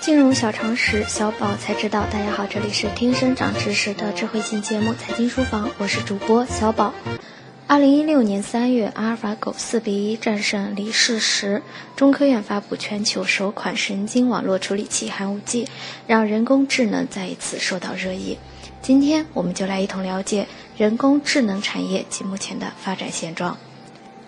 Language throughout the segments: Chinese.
金融小常识，小宝才知道。大家好，这里是听生长知识的智慧型节目《财经书房》，我是主播小宝。二零一六年三月，阿尔法狗四比一战胜李世石。中科院发布全球首款神经网络处理器寒武纪，让人工智能再一次受到热议。今天，我们就来一同了解人工智能产业及目前的发展现状。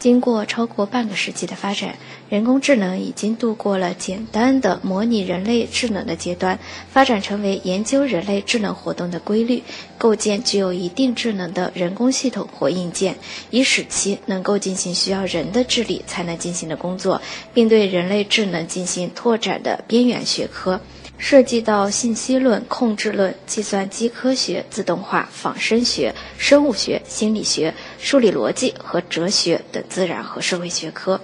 经过超过半个世纪的发展，人工智能已经度过了简单的模拟人类智能的阶段，发展成为研究人类智能活动的规律，构建具有一定智能的人工系统或硬件，以使其能够进行需要人的智力才能进行的工作，并对人类智能进行拓展的边缘学科。涉及到信息论、控制论、计算机科学、自动化、仿生学、生物学、心理学、数理逻辑和哲学等自然和社会学科。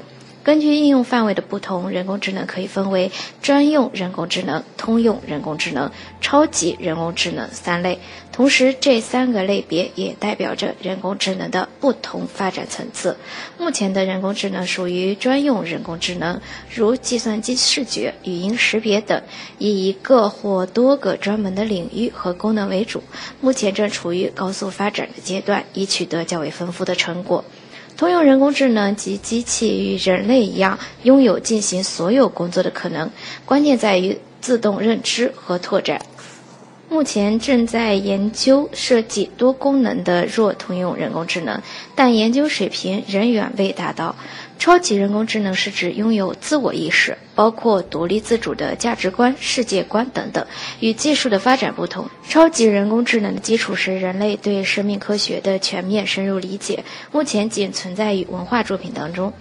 根据应用范围的不同，人工智能可以分为专用人工智能、通用人工智能、超级人工智能三类。同时，这三个类别也代表着人工智能的不同发展层次。目前的人工智能属于专用人工智能，如计算机视觉、语音识别等，以一个或多个专门的领域和功能为主。目前正处于高速发展的阶段，已取得较为丰富的成果。通用人工智能及机器与人类一样，拥有进行所有工作的可能，关键在于自动认知和拓展。目前正在研究设计多功能的弱通用人工智能，但研究水平仍远未达到。超级人工智能是指拥有自我意识，包括独立自主的价值观、世界观等等。与技术的发展不同，超级人工智能的基础是人类对生命科学的全面深入理解，目前仅存在于文化作品当中。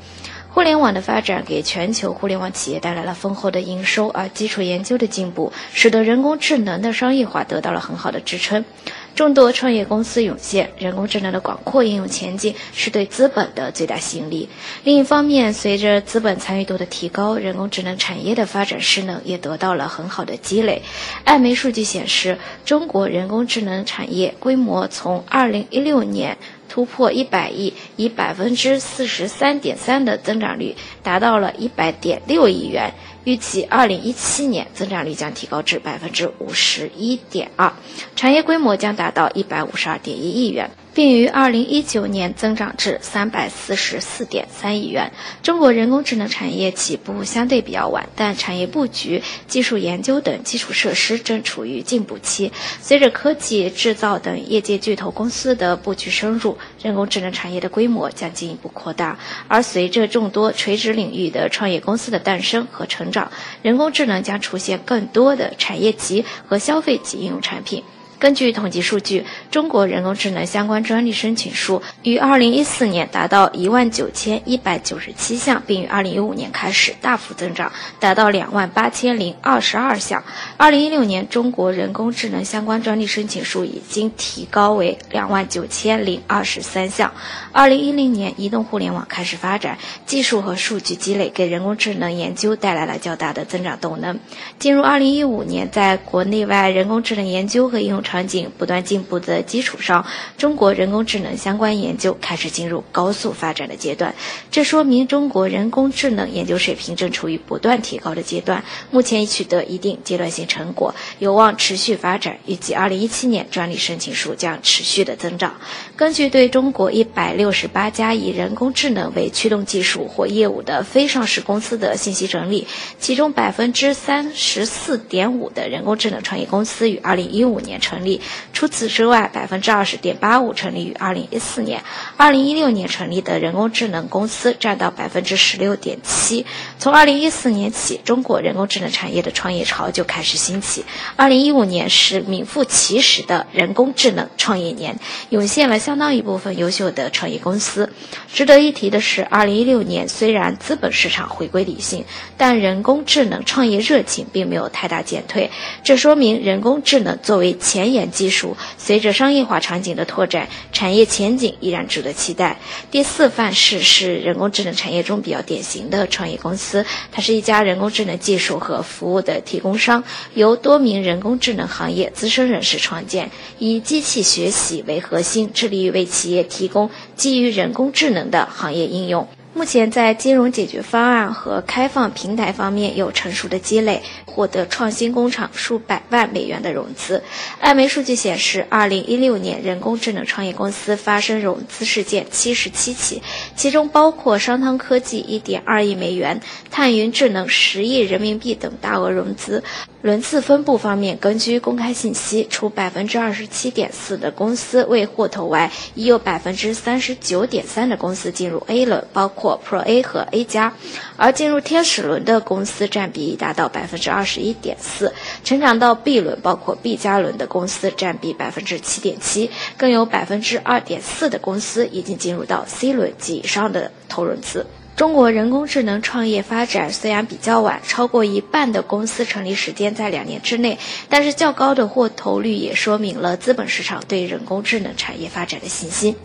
互联网的发展给全球互联网企业带来了丰厚的营收，而基础研究的进步使得人工智能的商业化得到了很好的支撑。众多创业公司涌现，人工智能的广阔应用前景是对资本的最大吸引力。另一方面，随着资本参与度的提高，人工智能产业的发展势能也得到了很好的积累。艾媒数据显示，中国人工智能产业规模从2016年。突破一百亿，以百分之四十三点三的增长率达到了一百点六亿元。预计二零一七年增长率将提高至百分之五十一点二，产业规模将达到一百五十二点一亿元。并于二零一九年增长至三百四十四点三亿元。中国人工智能产业起步相对比较晚，但产业布局、技术研究等基础设施正处于进步期。随着科技制造等业界巨头公司的布局深入，人工智能产业的规模将进一步扩大。而随着众多垂直领域的创业公司的诞生和成长，人工智能将出现更多的产业级和消费级应用产品。根据统计数据，中国人工智能相关专利申请数于2014年达到19197项，并于2015年开始大幅增长，达到28022项。2016年，中国人工智能相关专利申请数已经提高为29023项。2010年，移动互联网开始发展，技术和数据积累给人工智能研究带来了较大的增长动能。进入2015年，在国内外人工智能研究和应用场景不断进步的基础上，中国人工智能相关研究开始进入高速发展的阶段。这说明中国人工智能研究水平正处于不断提高的阶段，目前已取得一定阶段性成果，有望持续发展。预计2017年专利申请数将持续的增长。根据对中国168家以人工智能为驱动技术或业务的非上市公司的信息整理，其中34.5%的人工智能创业公司于2015年成。成立。除此之外，百分之二十点八五成立于二零一四年，二零一六年成立的人工智能公司占到百分之十六点七。从二零一四年起，中国人工智能产业的创业潮就开始兴起。二零一五年是名副其实的人工智能创业年，涌现了相当一部分优秀的创业公司。值得一提的是，二零一六年虽然资本市场回归理性，但人工智能创业热情并没有太大减退。这说明人工智能作为前前沿技术随着商业化场景的拓展，产业前景依然值得期待。第四范式是人工智能产业中比较典型的创业公司，它是一家人工智能技术和服务的提供商，由多名人工智能行业资深人士创建，以机器学习为核心，致力于为企业提供基于人工智能的行业应用。目前在金融解决方案和开放平台方面有成熟的积累，获得创新工厂数百万美元的融资。艾媒数据显示，二零一六年人工智能创业公司发生融资事件七十七起，其中包括商汤科技一点二亿美元、探云智能十亿人民币等大额融资。轮次分布方面，根据公开信息，除百分之二十七点四的公司未获投外，已有百分之三十九点三的公司进入 A 轮，包括 Pro A 和 A 加，而进入天使轮的公司占比已达到百分之二十一点四，成长到 B 轮，包括 B 加轮的公司占比百分之七点七，更有百分之二点四的公司已经进入到 C 轮及以上的投融资。中国人工智能创业发展虽然比较晚，超过一半的公司成立时间在两年之内，但是较高的获投率也说明了资本市场对人工智能产业发展的信心。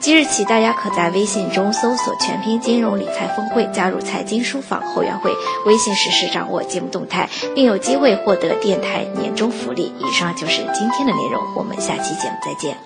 即日起，大家可在微信中搜索“全拼金融理财峰会”，加入财经书房后援会，微信实时掌握节目动态，并有机会获得电台年终福利。以上就是今天的内容，我们下期节目再见。